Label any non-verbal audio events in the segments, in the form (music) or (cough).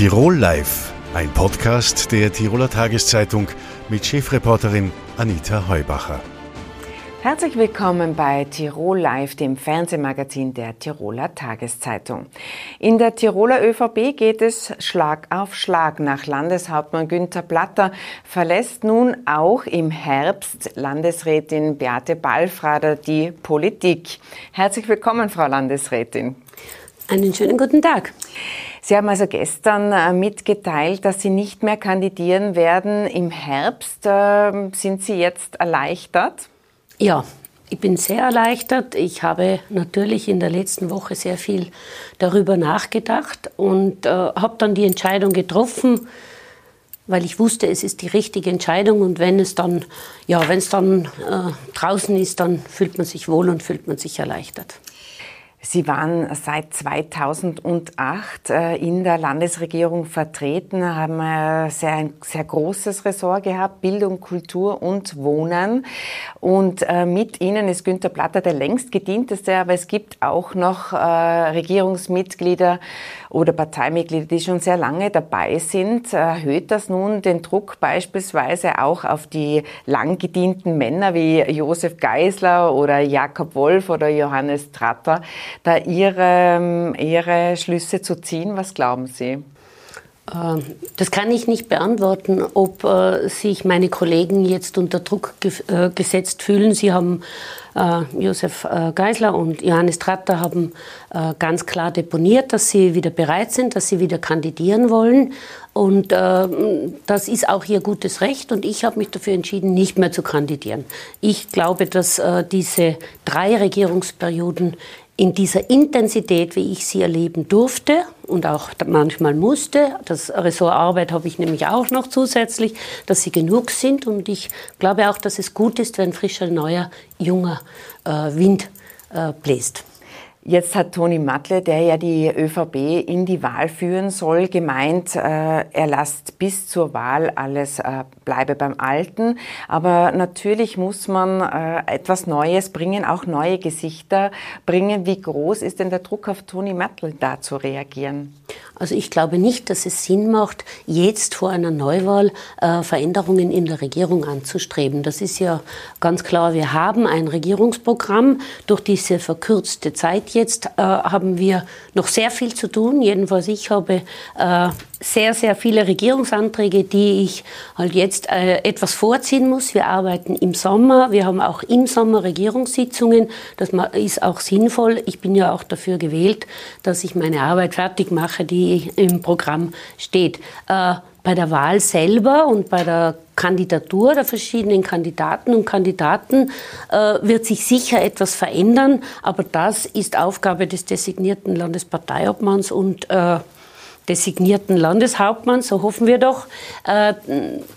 Tirol Live, ein Podcast der Tiroler Tageszeitung mit Chefreporterin Anita Heubacher. Herzlich willkommen bei Tirol Live, dem Fernsehmagazin der Tiroler Tageszeitung. In der Tiroler ÖVP geht es Schlag auf Schlag. Nach Landeshauptmann Günther Platter verlässt nun auch im Herbst Landesrätin Beate Ballfrader die Politik. Herzlich willkommen, Frau Landesrätin. Einen schönen guten Tag. Sie haben also gestern äh, mitgeteilt, dass Sie nicht mehr kandidieren werden im Herbst. Ähm, sind Sie jetzt erleichtert? Ja, ich bin sehr erleichtert. Ich habe natürlich in der letzten Woche sehr viel darüber nachgedacht und äh, habe dann die Entscheidung getroffen, weil ich wusste, es ist die richtige Entscheidung und wenn es dann, ja, wenn es dann äh, draußen ist, dann fühlt man sich wohl und fühlt man sich erleichtert. Sie waren seit 2008 äh, in der Landesregierung vertreten, haben sehr, ein sehr großes Ressort gehabt, Bildung, Kultur und Wohnen. Und äh, mit Ihnen ist Günter Platter der längst gedienteste, aber es gibt auch noch äh, Regierungsmitglieder oder Parteimitglieder, die schon sehr lange dabei sind. Erhöht das nun den Druck beispielsweise auch auf die lang gedienten Männer wie Josef Geisler oder Jakob Wolf oder Johannes Tratter? da ihre, ihre Schlüsse zu ziehen? Was glauben Sie? Ähm, das kann ich nicht beantworten, ob äh, sich meine Kollegen jetzt unter Druck äh, gesetzt fühlen. Sie haben Josef äh, Geisler und Johannes Tratter haben äh, ganz klar deponiert, dass sie wieder bereit sind, dass sie wieder kandidieren wollen. Und äh, das ist auch ihr gutes Recht. Und ich habe mich dafür entschieden, nicht mehr zu kandidieren. Ich glaube, dass diese drei Regierungsperioden in dieser Intensität, wie ich sie erleben durfte und auch manchmal musste, das Ressort Arbeit habe ich nämlich auch noch zusätzlich, dass sie genug sind und ich glaube auch, dass es gut ist, wenn frischer, neuer, junger äh, Wind äh, bläst. Jetzt hat Toni Matle, der ja die ÖVP in die Wahl führen soll, gemeint, äh, er lasst bis zur Wahl alles äh, bleibe beim Alten. Aber natürlich muss man äh, etwas Neues bringen, auch neue Gesichter bringen. Wie groß ist denn der Druck auf Toni Matle, da zu reagieren? Also ich glaube nicht, dass es Sinn macht, jetzt vor einer Neuwahl äh, Veränderungen in der Regierung anzustreben. Das ist ja ganz klar. Wir haben ein Regierungsprogramm. Durch diese verkürzte Zeit jetzt äh, haben wir noch sehr viel zu tun. Jedenfalls ich habe äh, sehr, sehr viele Regierungsanträge, die ich halt jetzt äh, etwas vorziehen muss. Wir arbeiten im Sommer. Wir haben auch im Sommer Regierungssitzungen. Das ist auch sinnvoll. Ich bin ja auch dafür gewählt, dass ich meine Arbeit fertig mache, die im Programm steht. Bei der Wahl selber und bei der Kandidatur der verschiedenen Kandidaten und Kandidaten äh, wird sich sicher etwas verändern, aber das ist Aufgabe des designierten Landesparteiobmanns und äh, designierten Landeshauptmanns, so hoffen wir doch, äh,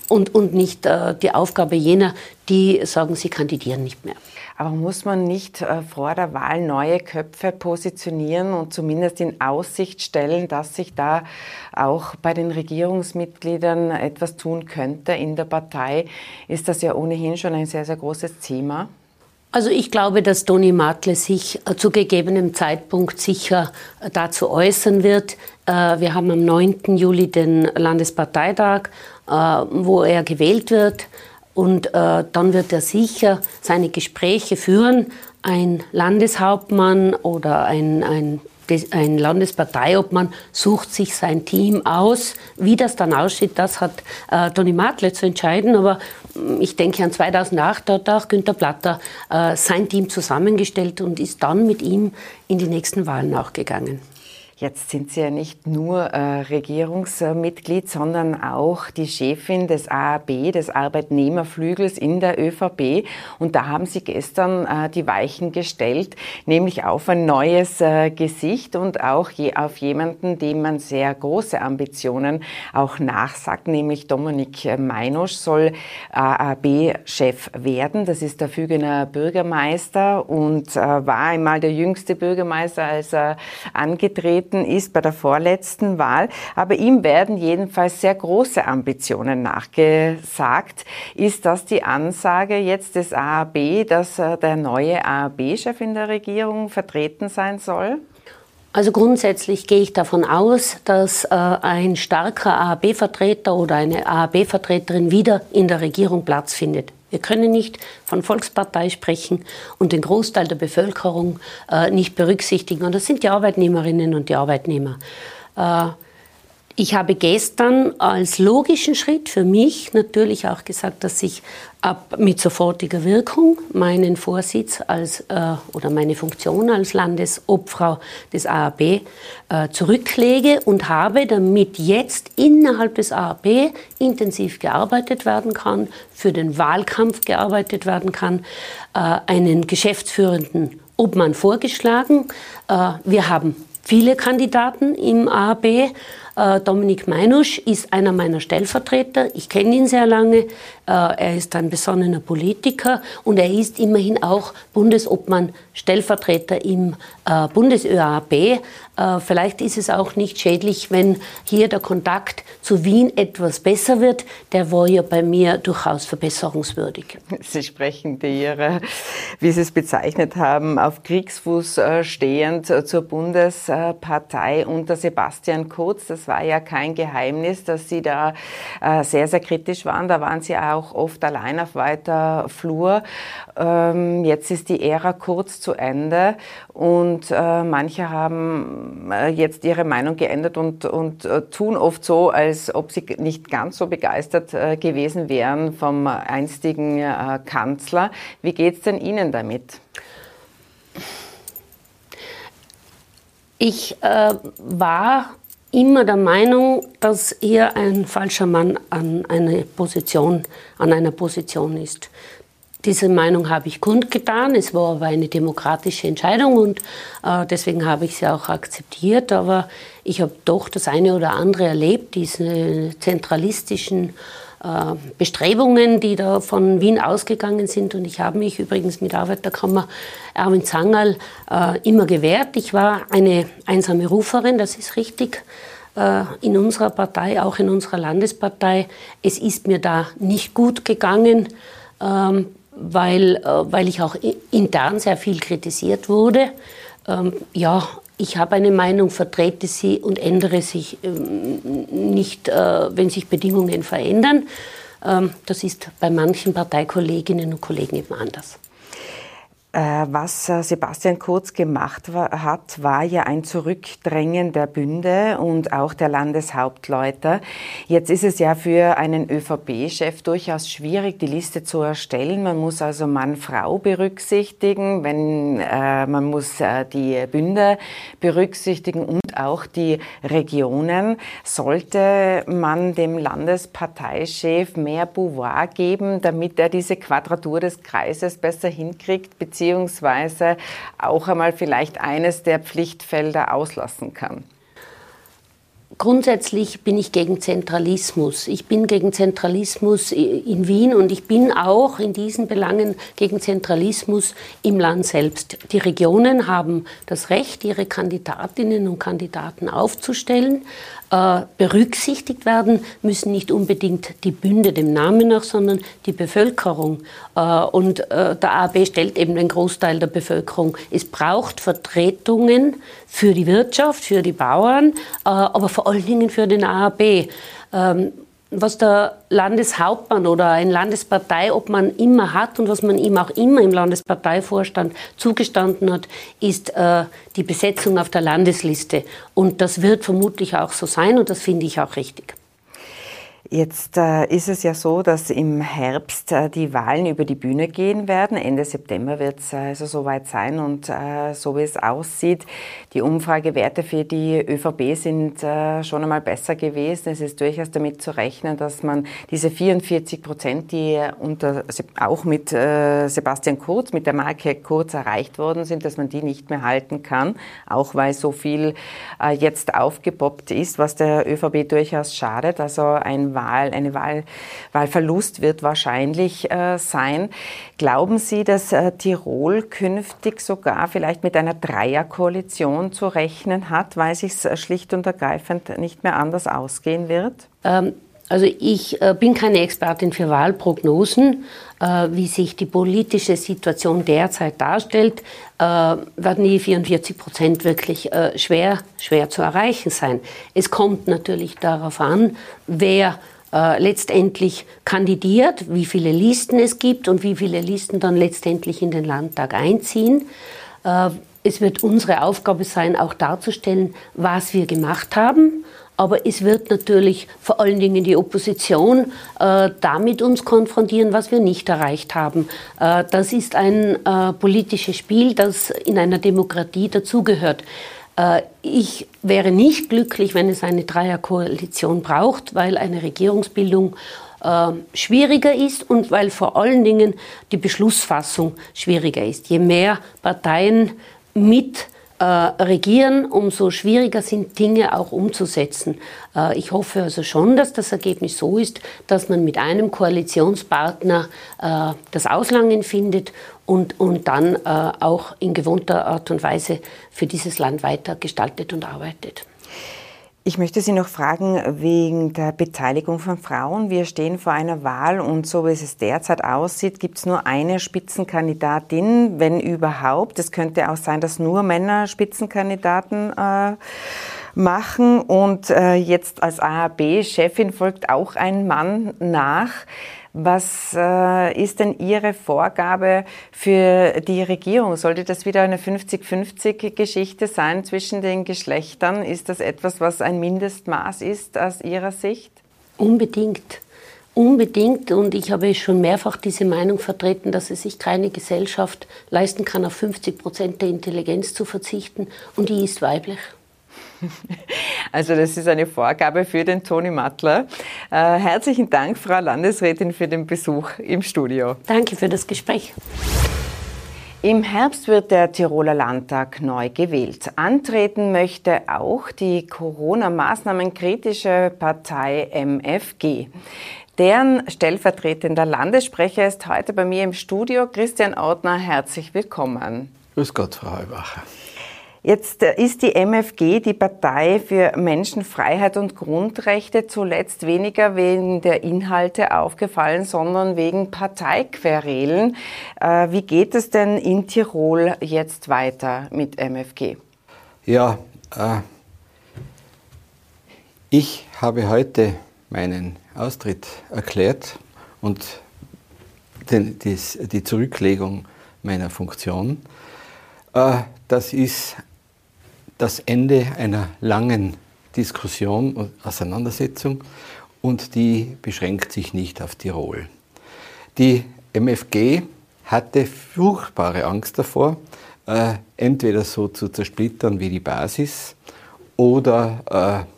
und, und nicht äh, die Aufgabe jener, die sagen, sie kandidieren nicht mehr. Aber muss man nicht äh, vor der Wahl neue Köpfe positionieren und zumindest in Aussicht stellen, dass sich da auch bei den Regierungsmitgliedern etwas tun könnte in der Partei? Ist das ja ohnehin schon ein sehr, sehr großes Thema? Also ich glaube, dass Toni Matle sich äh, zu gegebenem Zeitpunkt sicher äh, dazu äußern wird. Wir haben am 9. Juli den Landesparteitag, wo er gewählt wird. Und äh, dann wird er sicher seine Gespräche führen. Ein Landeshauptmann oder ein, ein, ein Landesparteiobmann sucht sich sein Team aus. Wie das dann aussieht, das hat äh, Toni Martle zu entscheiden. Aber mm, ich denke an 2008 hat auch Günter Platter äh, sein Team zusammengestellt und ist dann mit ihm in die nächsten Wahlen auch gegangen. Jetzt sind Sie ja nicht nur äh, Regierungsmitglied, sondern auch die Chefin des AAB, des Arbeitnehmerflügels in der ÖVP. Und da haben Sie gestern äh, die Weichen gestellt, nämlich auf ein neues äh, Gesicht und auch je, auf jemanden, dem man sehr große Ambitionen auch nachsagt, nämlich Dominik Meinosch soll AAB-Chef werden. Das ist der Fügener Bürgermeister und äh, war einmal der jüngste Bürgermeister, als er angetreten angetreten ist bei der vorletzten Wahl. Aber ihm werden jedenfalls sehr große Ambitionen nachgesagt. Ist das die Ansage jetzt des AAB, dass äh, der neue AAB-Chef in der Regierung vertreten sein soll? Also grundsätzlich gehe ich davon aus, dass äh, ein starker AAB-Vertreter oder eine AAB-Vertreterin wieder in der Regierung Platz findet. Wir können nicht von Volkspartei sprechen und den Großteil der Bevölkerung äh, nicht berücksichtigen. Und das sind die Arbeitnehmerinnen und die Arbeitnehmer. Äh, ich habe gestern als logischen Schritt für mich natürlich auch gesagt, dass ich ab mit sofortiger Wirkung meinen Vorsitz als äh, oder meine Funktion als Landesobfrau des AAB äh, zurücklege und habe, damit jetzt innerhalb des AAB intensiv gearbeitet werden kann, für den Wahlkampf gearbeitet werden kann, äh, einen geschäftsführenden Obmann vorgeschlagen. Äh, wir haben viele Kandidaten im AAB. Äh, Dominik Meinusch ist einer meiner Stellvertreter. Ich kenne ihn sehr lange. Äh, er ist ein besonnener Politiker und er ist immerhin auch Bundesobmann Stellvertreter im äh, BundesÖAB. Vielleicht ist es auch nicht schädlich, wenn hier der Kontakt zu Wien etwas besser wird. Der war ja bei mir durchaus verbesserungswürdig. Sie sprechen Ihre, wie Sie es bezeichnet haben, auf Kriegsfuß stehend zur Bundespartei unter Sebastian Kurz. Das war ja kein Geheimnis, dass Sie da äh, sehr, sehr kritisch waren. Da waren Sie auch oft allein auf weiter Flur. Ähm, jetzt ist die Ära kurz zu Ende und äh, manche haben äh, jetzt ihre Meinung geändert und, und äh, tun oft so, als ob sie nicht ganz so begeistert äh, gewesen wären vom einstigen äh, Kanzler. Wie geht es denn Ihnen damit? Ich äh, war immer der Meinung, dass hier ein falscher Mann an, eine Position, an einer Position ist. Diese Meinung habe ich kundgetan. Es war aber eine demokratische Entscheidung und äh, deswegen habe ich sie auch akzeptiert. Aber ich habe doch das eine oder andere erlebt, diese zentralistischen Bestrebungen, die da von Wien ausgegangen sind. Und ich habe mich übrigens mit Arbeiterkammer Erwin Zangerl äh, immer gewehrt. Ich war eine einsame Ruferin, das ist richtig äh, in unserer Partei, auch in unserer Landespartei. Es ist mir da nicht gut gegangen, ähm, weil, weil ich auch intern sehr viel kritisiert wurde. Ähm, ja, ich habe eine Meinung, vertrete sie und ändere sich ähm, nicht, äh, wenn sich Bedingungen verändern. Ähm, das ist bei manchen Parteikolleginnen und Kollegen eben anders. Äh, was äh, Sebastian Kurz gemacht hat, war ja ein Zurückdrängen der Bünde und auch der Landeshauptleute. Jetzt ist es ja für einen ÖVP-Chef durchaus schwierig, die Liste zu erstellen. Man muss also Mann-Frau berücksichtigen, wenn äh, man muss äh, die Bünde berücksichtigen und auch die Regionen. Sollte man dem Landesparteichef mehr Pouvoir geben, damit er diese Quadratur des Kreises besser hinkriegt, auch einmal vielleicht eines der Pflichtfelder auslassen kann? Grundsätzlich bin ich gegen Zentralismus. Ich bin gegen Zentralismus in Wien und ich bin auch in diesen Belangen gegen Zentralismus im Land selbst. Die Regionen haben das Recht, ihre Kandidatinnen und Kandidaten aufzustellen. Äh, berücksichtigt werden müssen nicht unbedingt die Bünde dem Namen nach, sondern die Bevölkerung. Äh, und äh, der AB stellt eben den Großteil der Bevölkerung. Es braucht Vertretungen für die Wirtschaft, für die Bauern, aber vor allen Dingen für den AAB. Was der Landeshauptmann oder ein Landesparteiobmann immer hat und was man ihm auch immer im Landesparteivorstand zugestanden hat, ist äh, die Besetzung auf der Landesliste. Und das wird vermutlich auch so sein und das finde ich auch richtig. Jetzt äh, ist es ja so, dass im Herbst äh, die Wahlen über die Bühne gehen werden. Ende September wird es äh, also soweit sein und so wie es aussieht, die Umfragewerte für die ÖVP sind schon einmal besser gewesen. Es ist durchaus damit zu rechnen, dass man diese 44 Prozent, die unter, auch mit Sebastian Kurz, mit der Marke Kurz erreicht worden sind, dass man die nicht mehr halten kann, auch weil so viel jetzt aufgepoppt ist, was der ÖVP durchaus schadet. Also ein Wahl, eine Wahl, Wahlverlust wird wahrscheinlich äh, sein. Glauben Sie, dass äh, Tirol künftig sogar vielleicht mit einer Dreierkoalition zu rechnen hat, weil sich es schlicht und ergreifend nicht mehr anders ausgehen wird? Ähm, Also ich äh, bin keine Expertin für Wahlprognosen. Äh, wie sich die politische Situation derzeit darstellt, werden die 44 Prozent wirklich äh, schwer, schwer zu erreichen sein. Es kommt natürlich darauf an, wer letztendlich kandidiert, wie viele Listen es gibt und wie viele Listen dann letztendlich in den Landtag einziehen. Es wird unsere Aufgabe sein, auch darzustellen, was wir gemacht haben aber es wird natürlich vor allen Dingen die Opposition äh, damit uns konfrontieren, was wir nicht erreicht haben. Äh, das ist ein äh, politisches Spiel, das in einer Demokratie dazugehört. Äh, ich wäre nicht glücklich, wenn es eine Dreierkoalition braucht, weil eine Regierungsbildung äh, schwieriger ist und weil vor allen Dingen die Beschlussfassung schwieriger ist. Je mehr Parteien mit äh, regieren, umso schwieriger sind Dinge auch umzusetzen. Äh, ich hoffe also schon, dass das Ergebnis so ist, dass man mit einem Koalitionspartner äh, das Auslangen findet und, und dann auch in gewohnter Art und Weise für dieses Land weiter gestaltet und arbeitet. Ich möchte Sie noch fragen wegen der Beteiligung von Frauen. Wir stehen vor einer Wahl und so wie es derzeit aussieht, gibt es nur eine Spitzenkandidatin, wenn überhaupt. Es könnte auch sein, dass nur Männer Spitzenkandidaten äh, machen und äh, jetzt als AHB-Chefin folgt auch ein Mann nach. Was äh, ist denn Ihre Vorgabe für die Regierung? Sollte das wieder eine 50-50-Geschichte sein zwischen den Geschlechtern? Ist das etwas, was ein Mindestmaß ist aus Ihrer Sicht? Unbedingt. Unbedingt. Und ich habe schon mehrfach diese Meinung vertreten, dass es sich keine Gesellschaft leisten kann, auf 50 Prozent der Intelligenz zu verzichten. Und die ist weiblich. Also das ist eine Vorgabe für den Toni Mattler. Äh, herzlichen Dank, Frau Landesrätin, für den Besuch im Studio. Danke für das Gespräch. Im Herbst wird der Tiroler Landtag neu gewählt. Antreten möchte auch die Corona-Maßnahmen kritische Partei MFG. Deren stellvertretender Landessprecher ist heute bei mir im Studio. Christian Ortner, herzlich willkommen. Grüß Gott, Frau Heubacher. Jetzt äh, ist die MFG die Partei für Menschenfreiheit und Grundrechte zuletzt weniger wegen der Inhalte aufgefallen, sondern wegen Parteiquerelen. Äh, wie geht es denn in Tirol jetzt weiter mit MFG? Ja, äh, ich habe heute meinen Austritt erklärt und den, dies, die Zurücklegung meiner Funktion. Äh, das ist das Ende einer langen Diskussion und Auseinandersetzung und die beschränkt sich nicht auf Tirol. Die MFG hatte furchtbare Angst davor, äh, entweder so zu zersplittern wie die Basis oder äh,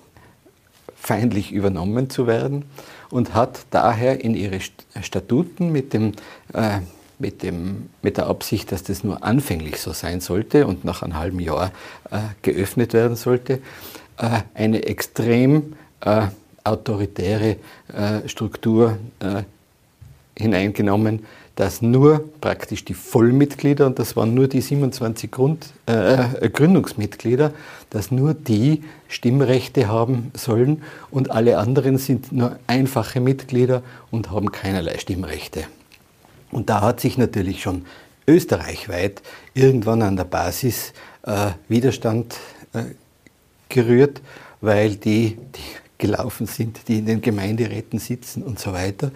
feindlich übernommen zu werden und hat daher in ihre Statuten mit dem äh, mit, dem, mit der Absicht, dass das nur anfänglich so sein sollte und nach einem halben Jahr äh, geöffnet werden sollte, äh, eine extrem äh, autoritäre äh, Struktur äh, hineingenommen, dass nur praktisch die Vollmitglieder, und das waren nur die 27 Grund, äh, Gründungsmitglieder, dass nur die Stimmrechte haben sollen und alle anderen sind nur einfache Mitglieder und haben keinerlei Stimmrechte. Und da hat sich natürlich schon österreichweit irgendwann an der Basis äh, Widerstand äh, gerührt, weil die, die gelaufen sind, die in den Gemeinderäten sitzen und so weiter,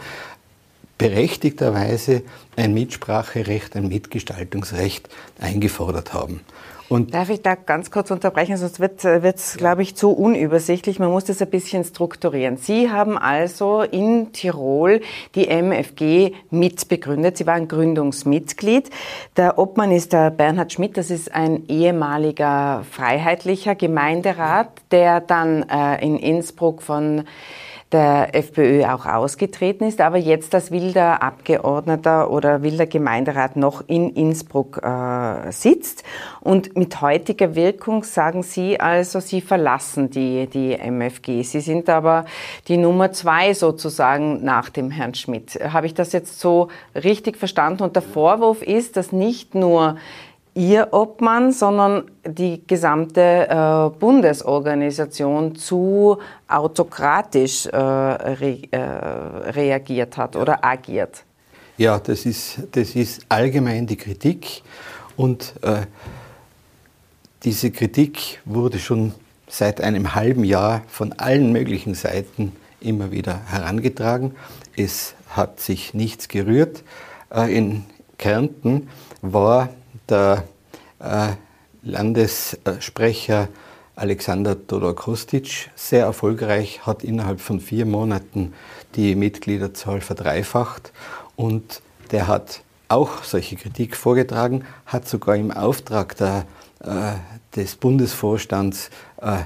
berechtigterweise ein Mitspracherecht, ein Mitgestaltungsrecht eingefordert haben. Und Darf ich da ganz kurz unterbrechen, sonst wird es, glaube ich, zu unübersichtlich. Man muss das ein bisschen strukturieren. Sie haben also in Tirol die MFG mitbegründet. Sie waren Gründungsmitglied. Der Obmann ist der Bernhard Schmidt. Das ist ein ehemaliger freiheitlicher Gemeinderat, der dann äh, in Innsbruck von der FPÖ auch ausgetreten ist, aber jetzt als wilder Abgeordneter oder wilder Gemeinderat noch in Innsbruck äh, sitzt. Und mit heutiger Wirkung sagen Sie also, Sie verlassen die, die MFG. Sie sind aber die Nummer zwei sozusagen nach dem Herrn Schmidt. Habe ich das jetzt so richtig verstanden? Und der Vorwurf ist, dass nicht nur Ihr Obmann, sondern die gesamte äh, Bundesorganisation zu autokratisch äh, re, äh, reagiert hat oder agiert. Ja, das ist, das ist allgemein die Kritik und äh, diese Kritik wurde schon seit einem halben Jahr von allen möglichen Seiten immer wieder herangetragen. Es hat sich nichts gerührt. Äh, in Kärnten war der äh, Landessprecher Alexander Todor Kostic sehr erfolgreich, hat innerhalb von vier Monaten die Mitgliederzahl verdreifacht und der hat auch solche Kritik vorgetragen, hat sogar im Auftrag der, äh, des Bundesvorstands äh,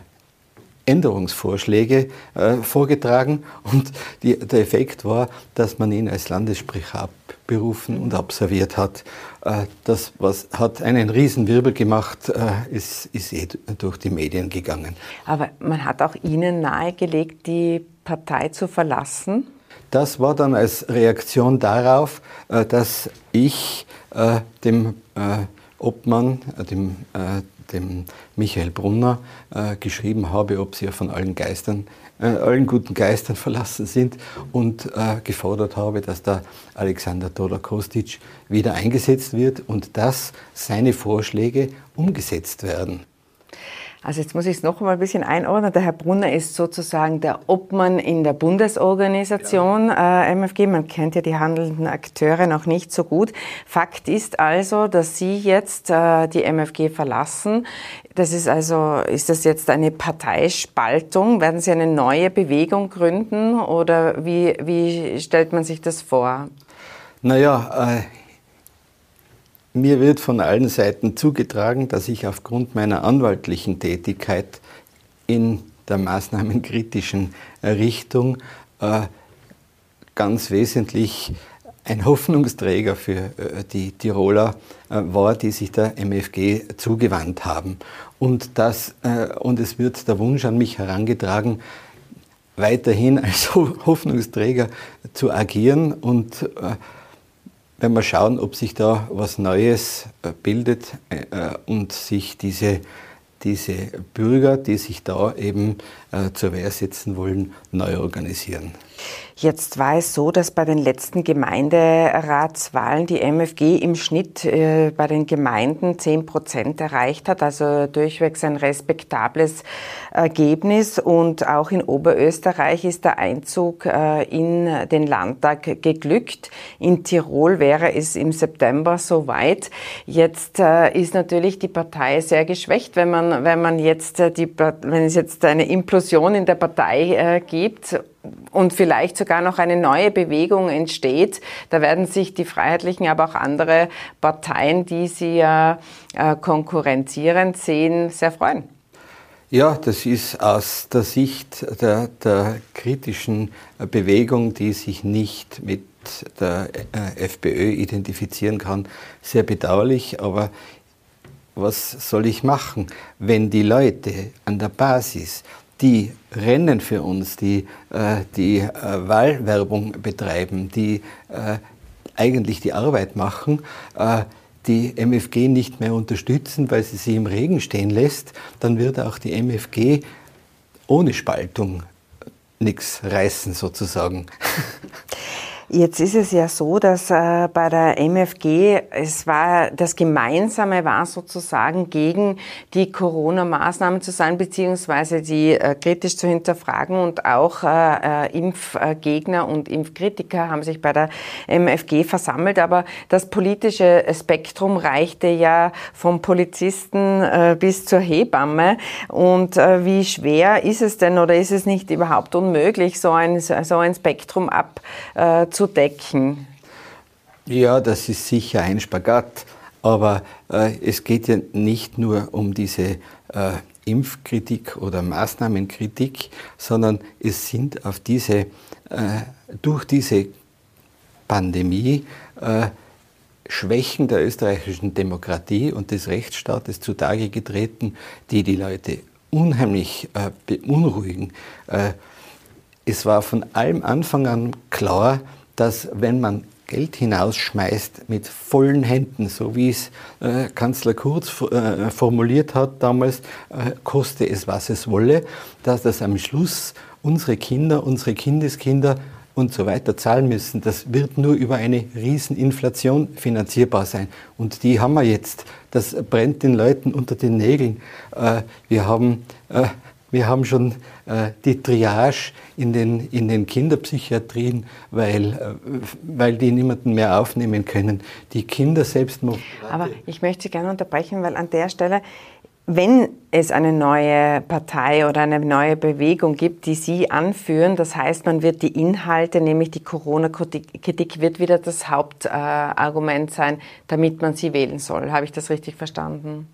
Änderungsvorschläge äh, vorgetragen und die, der Effekt war, dass man ihn als Landessprecher abberufen und absolviert hat. Äh, das was, hat einen Riesenwirbel gemacht, äh, ist, ist eh durch die Medien gegangen. Aber man hat auch Ihnen nahegelegt, die Partei zu verlassen? Das war dann als Reaktion darauf, äh, dass ich äh, dem äh, Obmann, dem dem Michael Brunner äh, geschrieben habe, ob sie ja von allen Geistern, äh, allen guten Geistern (laughs) verlassen sind und äh, gefordert habe, dass der Alexander Toda Kostic wieder eingesetzt wird und dass seine Vorschläge umgesetzt werden. Also jetzt muss ich es noch mal ein bisschen einordnen. Der Herr Brunner ist sozusagen der Obmann in der Bundesorganisation ja. äh, MFG. Man kennt ja die handelnden Akteure noch nicht so gut. Fakt ist also, dass Sie jetzt äh, die MFG verlassen. Das ist also, ist das jetzt eine Parteispaltung? Werden Sie eine neue Bewegung gründen oder wie, wie stellt man sich das vor? Naja, äh mir wird von allen Seiten zugetragen, dass ich aufgrund meiner anwaltlichen Tätigkeit in der maßnahmenkritischen Richtung äh, ganz wesentlich ein Hoffnungsträger für äh, die Tiroler äh, war, die sich der MFG zugewandt haben. Und, das, äh, und es wird der Wunsch an mich herangetragen, weiterhin als (laughs) Hoffnungsträger zu agieren und äh, werden wir schauen, ob sich da was Neues äh, bildet äh, und sich diese, diese Bürger, die sich da eben äh, zur Wehr setzen wollen, neu organisieren. Jetzt war es so, dass bei den letzten Gemeinderatswahlen die MFG im Schnitt äh, bei den Gemeinden 10 Prozent erreicht hat, also durchwegs ein respektables Ergebnis. Und auch in Oberösterreich ist der Einzug äh, in den Landtag geglückt. In Tirol wäre es im September soweit. Jetzt äh, ist natürlich die Partei sehr geschwächt, wenn man, wenn man jetzt die, wenn es jetzt eine Implosion in der Partei gibt und vielleicht sogar noch eine neue Bewegung entsteht. Da werden sich die Freiheitlichen, aber auch andere Parteien, die sie ja äh, konkurrenzierend sehen, sehr freuen. Ja, das ist aus der Sicht der, der kritischen Bewegung, die sich nicht mit der äh, FPÖ identifizieren kann, sehr bedauerlich. Aber was soll ich machen, wenn die Leute an der Basis die rennen für uns, die äh, die äh, Wahlwerbung betreiben, die äh, eigentlich die Arbeit machen, äh, die MFG nicht mehr unterstützen, weil sie sie im Regen stehen lässt, dann wird auch die MFG ohne Spaltung nichts reißen sozusagen. (laughs) Jetzt ist es ja so, dass äh, bei der MFG es war das Gemeinsame war sozusagen gegen die Corona-Maßnahmen zu sein beziehungsweise die äh, kritisch zu hinterfragen und auch äh, äh Impfgegner und Impfkritiker haben sich bei der MFG versammelt. Aber das politische Spektrum reichte ja vom Polizisten äh, bis zur Hebamme. Und äh, wie schwer ist es denn oder ist es nicht überhaupt unmöglich, so ein so ein Spektrum ab zu decken? Ja, das ist sicher ein Spagat. Aber äh, es geht ja nicht nur um diese äh, Impfkritik oder Maßnahmenkritik, sondern es sind auf diese, äh, durch diese Pandemie äh, Schwächen der österreichischen Demokratie und des Rechtsstaates zutage getreten, die die Leute unheimlich äh, beunruhigen. Äh, es war von allem Anfang an klar, dass wenn man Geld hinausschmeißt mit vollen Händen, so wie es äh, Kanzler Kurz äh, formuliert hat damals, äh, koste es, was es wolle, dass das am Schluss unsere Kinder, unsere Kindeskinder und so weiter zahlen müssen. Das wird nur über eine Rieseninflation finanzierbar sein. Und die haben wir jetzt. Das brennt den Leuten unter den Nägeln. Äh, wir haben äh, wir haben schon äh, die Triage in den, in den Kinderpsychiatrien, weil, äh, weil die niemanden mehr aufnehmen können. Die Kinder selbst. Aber ich möchte Sie gerne unterbrechen, weil an der Stelle, wenn es eine neue Partei oder eine neue Bewegung gibt, die Sie anführen, das heißt, man wird die Inhalte, nämlich die Corona-Kritik, wird wieder das Hauptargument sein, damit man sie wählen soll. Habe ich das richtig verstanden?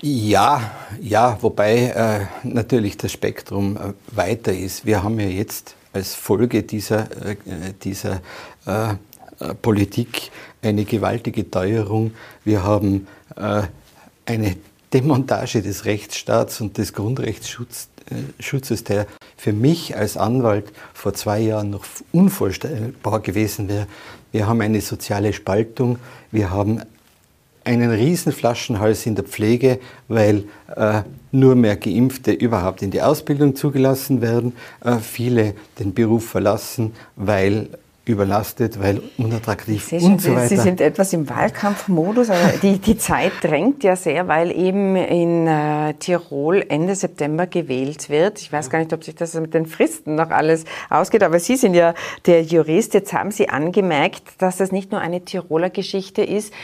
Ja, ja, wobei äh, natürlich das Spektrum äh, weiter ist. Wir haben ja jetzt als Folge dieser, äh, dieser äh, äh, Politik eine gewaltige Teuerung. Wir haben äh, eine Demontage des Rechtsstaats und des Grundrechtsschutzes, der für mich als Anwalt vor zwei Jahren noch unvorstellbar gewesen wäre. Wir haben eine soziale Spaltung, wir haben einen riesen Flaschenhals in der Pflege, weil äh, nur mehr Geimpfte überhaupt in die Ausbildung zugelassen werden, äh, viele den Beruf verlassen, weil überlastet, weil unattraktiv und schon, so weiter. Sie sind etwas im Wahlkampfmodus. Also die, die Zeit drängt ja sehr, weil eben in äh, Tirol Ende September gewählt wird. Ich weiß gar nicht, ob sich das mit den Fristen noch alles ausgeht, aber Sie sind ja der Jurist. Jetzt haben Sie angemerkt, dass das nicht nur eine Tiroler Geschichte ist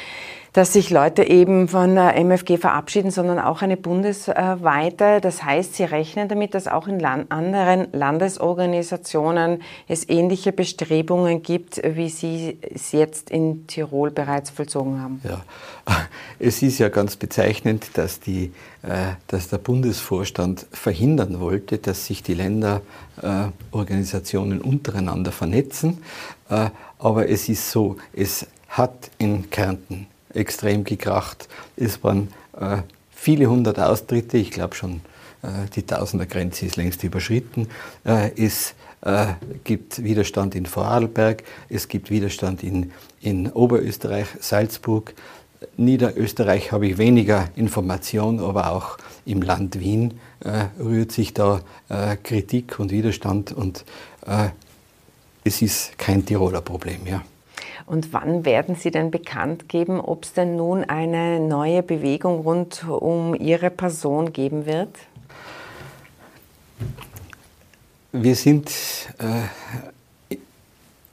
dass sich Leute eben von der MFG verabschieden, sondern auch eine bundesweite. Das heißt, Sie rechnen damit, dass auch in Land anderen Landesorganisationen es ähnliche Bestrebungen gibt, wie Sie es jetzt in Tirol bereits vollzogen haben. Ja, (laughs) es ist ja ganz bezeichnend, dass, die, äh, dass der Bundesvorstand verhindern wollte, dass sich die Länderorganisationen untereinander vernetzen. Äh, aber es ist so, es hat in Kärnten extrem gekracht. Es waren äh, viele hundert Austritte, ich glaube schon äh, die Tausendergrenze ist längst überschritten. Äh, es äh, gibt Widerstand in Vorarlberg, es gibt Widerstand in, in Oberösterreich, Salzburg. Niederösterreich habe ich weniger Information, aber auch im Land Wien äh, rührt sich da äh, Kritik und Widerstand und es ist kein Tiroler Problem. Ja. Und wann werden Sie denn bekannt geben, ob es denn nun eine neue Bewegung rund um Ihre Person geben wird? Wir sind äh,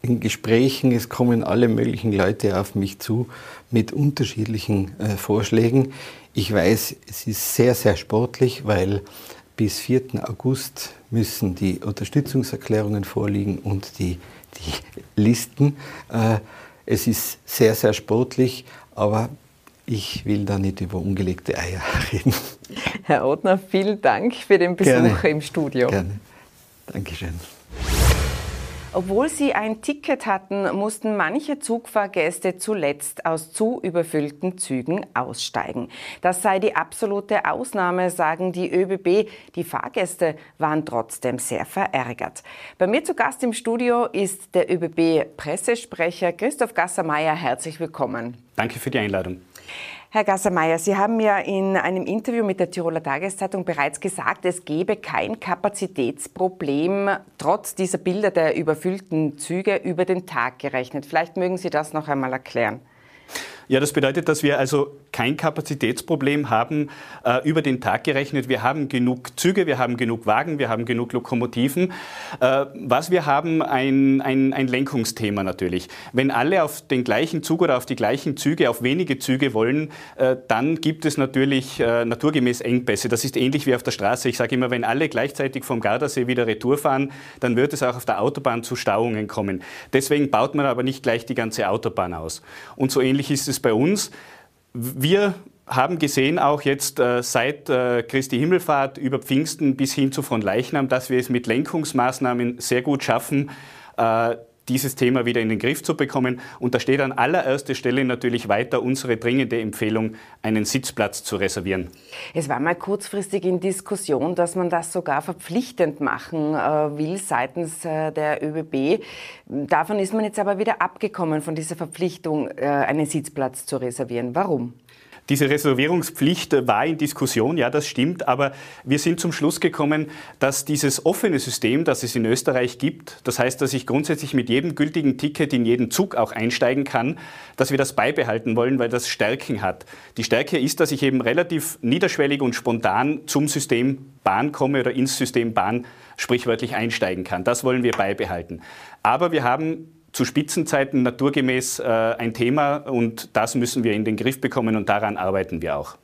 in Gesprächen, es kommen alle möglichen Leute auf mich zu mit unterschiedlichen äh, Vorschlägen. Ich weiß, es ist sehr, sehr sportlich, weil bis 4. August müssen die Unterstützungserklärungen vorliegen und die, die Listen. Äh, es ist sehr, sehr sportlich, aber ich will da nicht über ungelegte Eier (laughs) reden. Herr Ottner, vielen Dank für den Besuch Gerne. im Studio. Gerne. Dankeschön. Obwohl sie ein Ticket hatten, mussten manche Zugfahrgäste zuletzt aus zu überfüllten Zügen aussteigen. Das sei die absolute Ausnahme, sagen die ÖBB. Die Fahrgäste waren trotzdem sehr verärgert. Bei mir zu Gast im Studio ist der ÖBB-Pressesprecher Christoph Gassermeier. Herzlich willkommen. Danke für die Einladung. Herr Gassermeier, Sie haben ja in einem Interview mit der Tiroler Tageszeitung bereits gesagt, es gebe kein Kapazitätsproblem trotz dieser Bilder der überfüllten Züge über den Tag gerechnet. Vielleicht mögen Sie das noch einmal erklären. Ja, das bedeutet, dass wir also kein Kapazitätsproblem haben äh, über den Tag gerechnet. Wir haben genug Züge, wir haben genug Wagen, wir haben genug Lokomotiven. Äh, was wir haben, ein, ein, ein Lenkungsthema natürlich. Wenn alle auf den gleichen Zug oder auf die gleichen Züge, auf wenige Züge wollen, äh, dann gibt es natürlich äh, naturgemäß Engpässe. Das ist ähnlich wie auf der Straße. Ich sage immer, wenn alle gleichzeitig vom Gardasee wieder Retour fahren, dann wird es auch auf der Autobahn zu Stauungen kommen. Deswegen baut man aber nicht gleich die ganze Autobahn aus. Und so ähnlich ist es bei uns. Wir haben gesehen, auch jetzt äh, seit äh, Christi Himmelfahrt über Pfingsten bis hin zu von Leichnam, dass wir es mit Lenkungsmaßnahmen sehr gut schaffen, äh, dieses Thema wieder in den Griff zu bekommen. Und da steht an allererster Stelle natürlich weiter unsere dringende Empfehlung, einen Sitzplatz zu reservieren. Es war mal kurzfristig in Diskussion, dass man das sogar verpflichtend machen äh, will seitens äh, der ÖBB. Davon ist man jetzt aber wieder abgekommen, von dieser Verpflichtung, äh, einen Sitzplatz zu reservieren. Warum? Diese Reservierungspflicht war in Diskussion, ja, das stimmt, aber wir sind zum Schluss gekommen, dass dieses offene System, das es in Österreich gibt, das heißt, dass ich grundsätzlich mit jedem gültigen Ticket in jeden Zug auch einsteigen kann, dass wir das beibehalten wollen, weil das Stärken hat. Die Stärke ist, dass ich eben relativ niederschwellig und spontan zum System Bahn komme oder ins System Bahn sprichwörtlich einsteigen kann. Das wollen wir beibehalten. Aber wir haben zu Spitzenzeiten naturgemäß äh, ein Thema und das müssen wir in den Griff bekommen und daran arbeiten wir auch.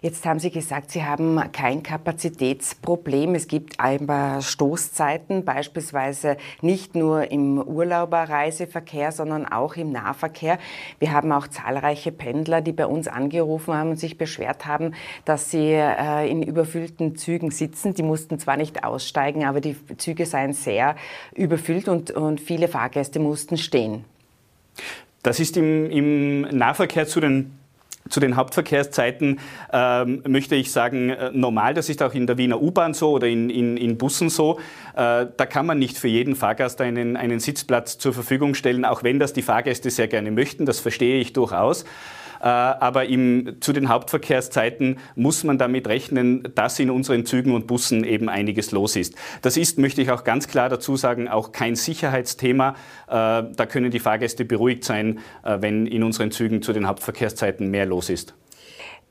Jetzt haben Sie gesagt, Sie haben kein Kapazitätsproblem. Es gibt ein paar Stoßzeiten, beispielsweise nicht nur im Urlauberreiseverkehr, sondern auch im Nahverkehr. Wir haben auch zahlreiche Pendler, die bei uns angerufen haben und sich beschwert haben, dass sie äh, in überfüllten Zügen sitzen. Die mussten zwar nicht aussteigen, aber die Züge seien sehr überfüllt und, und viele Fahrgäste mussten stehen. Das ist im, im Nahverkehr zu den zu den Hauptverkehrszeiten ähm, möchte ich sagen, äh, normal, das ist auch in der Wiener U-Bahn so oder in, in, in Bussen so. Äh, da kann man nicht für jeden Fahrgast einen, einen Sitzplatz zur Verfügung stellen, auch wenn das die Fahrgäste sehr gerne möchten. Das verstehe ich durchaus. Äh, aber im, zu den Hauptverkehrszeiten muss man damit rechnen, dass in unseren Zügen und Bussen eben einiges los ist. Das ist, möchte ich auch ganz klar dazu sagen, auch kein Sicherheitsthema. Äh, da können die Fahrgäste beruhigt sein, äh, wenn in unseren Zügen zu den Hauptverkehrszeiten mehr los ist.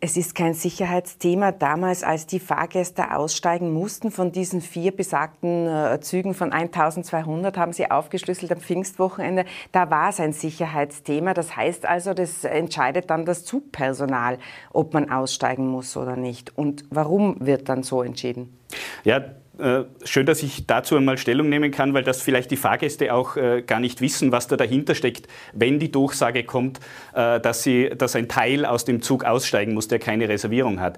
Es ist kein Sicherheitsthema. Damals, als die Fahrgäste aussteigen mussten von diesen vier besagten äh, Zügen von 1200, haben sie aufgeschlüsselt am Pfingstwochenende. Da war es ein Sicherheitsthema. Das heißt also, das entscheidet dann das Zugpersonal, ob man aussteigen muss oder nicht. Und warum wird dann so entschieden? Ja, schön, dass ich dazu einmal Stellung nehmen kann, weil das vielleicht die Fahrgäste auch äh, gar nicht wissen, was da dahinter steckt, wenn die Durchsage kommt, äh, dass, sie, dass ein Teil aus dem Zug aussteigen muss, der keine Reservierung hat.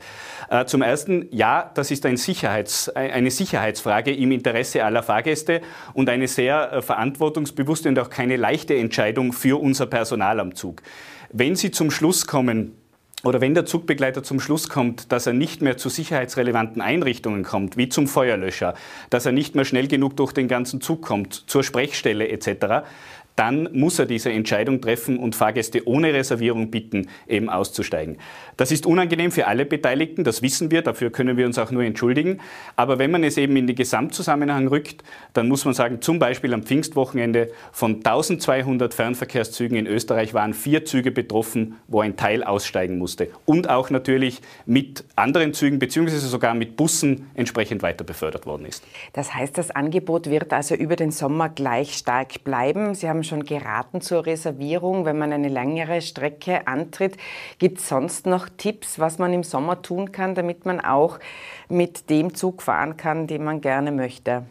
Zum Ersten, ja, das ist ein Sicherheits, eine Sicherheitsfrage im Interesse aller Fahrgäste und eine sehr verantwortungsbewusste und auch keine leichte Entscheidung für unser Personal am Zug. Wenn Sie zum Schluss kommen, oder wenn der Zugbegleiter zum Schluss kommt, dass er nicht mehr zu sicherheitsrelevanten Einrichtungen kommt, wie zum Feuerlöscher, dass er nicht mehr schnell genug durch den ganzen Zug kommt, zur Sprechstelle etc., dann muss er diese Entscheidung treffen und Fahrgäste ohne Reservierung bitten, eben auszusteigen. Das ist unangenehm für alle Beteiligten, das wissen wir, dafür können wir uns auch nur entschuldigen. Aber wenn man es eben in den Gesamtzusammenhang rückt, dann muss man sagen, zum Beispiel am Pfingstwochenende von 1200 Fernverkehrszügen in Österreich waren vier Züge betroffen, wo ein Teil aussteigen musste. Und auch natürlich mit anderen Zügen beziehungsweise sogar mit Bussen entsprechend weiter befördert worden ist. Das heißt, das Angebot wird also über den Sommer gleich stark bleiben. Sie haben schon geraten zur Reservierung, wenn man eine längere Strecke antritt. Gibt es sonst noch Tipps, was man im Sommer tun kann, damit man auch mit dem Zug fahren kann, den man gerne möchte?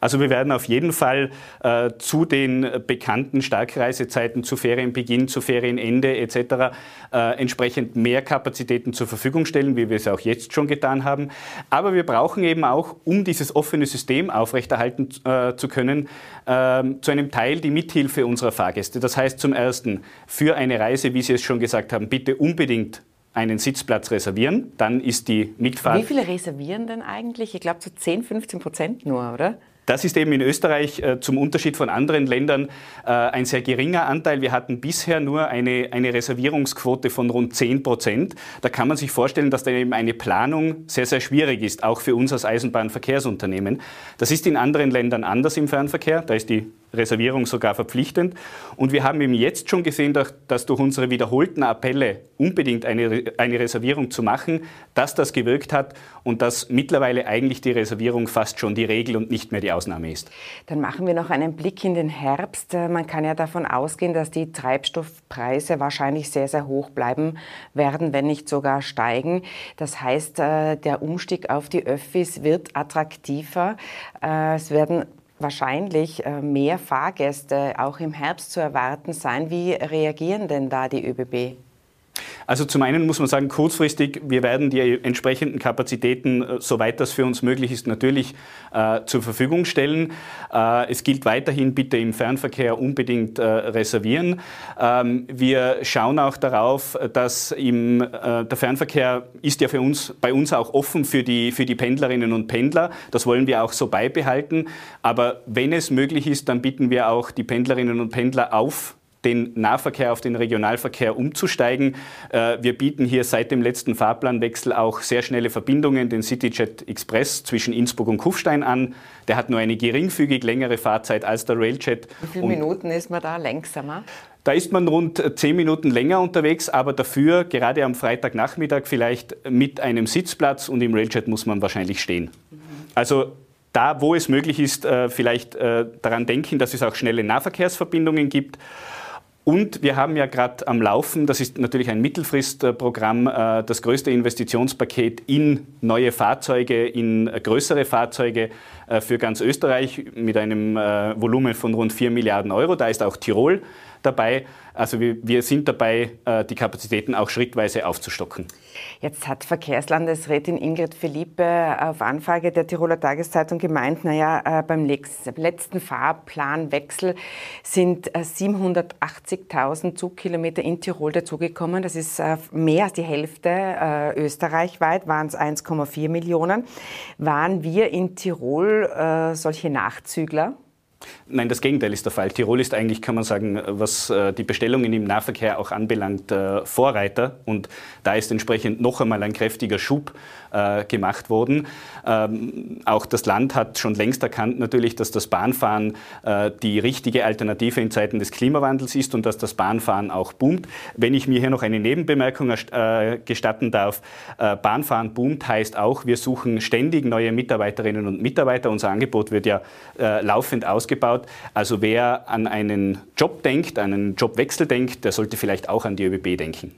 Also wir werden auf jeden Fall äh, zu den bekannten Starkreisezeiten, zu Ferienbeginn, zu Ferienende etc. Äh, entsprechend mehr Kapazitäten zur Verfügung stellen, wie wir es auch jetzt schon getan haben. Aber wir brauchen eben auch, um dieses offene System aufrechterhalten äh, zu können, ähm, zu einem Teil die Mithilfe unserer Fahrgäste. Das heißt zum Ersten, für eine Reise, wie Sie es schon gesagt haben, bitte unbedingt einen Sitzplatz reservieren, dann ist die Mitfahrt. Wie viele reservieren denn eigentlich? Ich glaube so 10, 15 Prozent nur, oder? Das ist eben in Österreich äh, zum Unterschied von anderen Ländern äh, ein sehr geringer Anteil. Wir hatten bisher nur eine, eine Reservierungsquote von rund 10 Prozent. Da kann man sich vorstellen, dass da eben eine Planung sehr, sehr schwierig ist, auch für uns als Eisenbahnverkehrsunternehmen. Das ist in anderen Ländern anders im Fernverkehr. Da ist die Reservierung sogar verpflichtend. Und wir haben eben jetzt schon gesehen, dass durch unsere wiederholten Appelle, unbedingt eine, eine Reservierung zu machen, dass das gewirkt hat und dass mittlerweile eigentlich die Reservierung fast schon die Regel und nicht mehr die Ausnahme ist. Dann machen wir noch einen Blick in den Herbst. Man kann ja davon ausgehen, dass die Treibstoffpreise wahrscheinlich sehr, sehr hoch bleiben werden, wenn nicht sogar steigen. Das heißt, äh, der Umstieg auf die Öffis wird attraktiver. Äh, es werden wahrscheinlich äh, mehr Fahrgäste auch im Herbst zu erwarten sein. Wie reagieren denn da die ÖBB? Also zum einen muss man sagen, kurzfristig, wir werden die entsprechenden Kapazitäten, äh, soweit das für uns möglich ist, natürlich äh, zur Verfügung stellen. Äh, es gilt weiterhin, bitte im Fernverkehr unbedingt äh, reservieren. Ähm, wir schauen auch darauf, dass im, äh, der Fernverkehr ist ja für uns, bei uns auch offen für die, für die Pendlerinnen und Pendler. Das wollen wir auch so beibehalten. Aber wenn es möglich ist, dann bitten wir auch die Pendlerinnen und Pendler auf, den Nahverkehr auf den Regionalverkehr umzusteigen. Äh, wir bieten hier seit dem letzten Fahrplanwechsel auch sehr schnelle Verbindungen, den CityJet Express zwischen Innsbruck und Kufstein an. Der hat nur eine geringfügig längere Fahrzeit als der Railjet. Wie viele und Minuten ist man da langsamer? Da ist man rund zehn Minuten länger unterwegs, aber dafür gerade am Freitagnachmittag vielleicht mit einem Sitzplatz und im Railjet muss man wahrscheinlich stehen. Mhm. Also da, wo es möglich ist, äh, vielleicht äh, daran denken, dass es auch schnelle Nahverkehrsverbindungen gibt. Und wir haben ja gerade am Laufen, das ist natürlich ein Mittelfristprogramm, äh, das größte Investitionspaket in neue Fahrzeuge, in größere Fahrzeuge äh, für ganz Österreich mit einem äh, Volumen von rund 4 Milliarden Euro. Da ist auch Tirol dabei. Also wir, wir sind dabei, äh, die Kapazitäten auch schrittweise aufzustocken. Jetzt hat Verkehrslandesrätin Ingrid Philippe auf Anfrage der Tiroler Tageszeitung gemeint, naja, äh, beim letzten Fahrplanwechsel sind 780.000 äh, Zugkilometer in Tirol dazugekommen. Das ist mehr als die Hälfte österreichweit, waren es 1,4 Millionen. Waren wir in Tirol solche Nachzügler? Nein, das Gegenteil ist der Fall. Tirol ist eigentlich, kann man sagen, was äh, die Bestellungen im Nahverkehr auch anbelangt, äh, Vorreiter. Und da ist entsprechend noch einmal ein kräftiger Schub äh, gemacht worden. Ähm, auch das Land hat schon längst erkannt natürlich, dass das Bahnfahren die richtige Alternative in Zeiten des Klimawandels ist und dass das Bahnfahren auch boomt. Wenn ich mir hier noch eine Nebenbemerkung gestatten darf, Bahnfahren boomt heißt auch, wir suchen ständig neue Mitarbeiterinnen und Mitarbeiter. Unser Angebot wird ja laufend ausgebaut anschaut. Also wer an einen Job denkt, an einen Jobwechsel denkt, der sollte vielleicht auch an die ÖBB denken.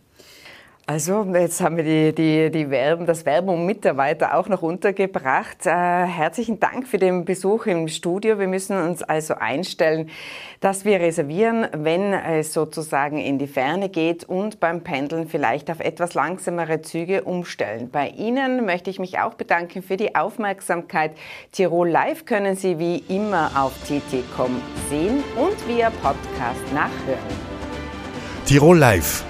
Also, jetzt haben wir die, die, die Verben, das Verben um Mitarbeiter auch noch untergebracht. Äh, herzlichen Dank für den Besuch im Studio. Wir müssen uns also einstellen, dass wir reservieren, wenn es sozusagen in die Ferne geht und beim Pendeln vielleicht auf etwas langsamere Züge umstellen. Bei Ihnen möchte ich mich auch bedanken für die Aufmerksamkeit. Tirol Live können Sie wie immer auf tt.com sehen und via Podcast nachhören. Tirol Live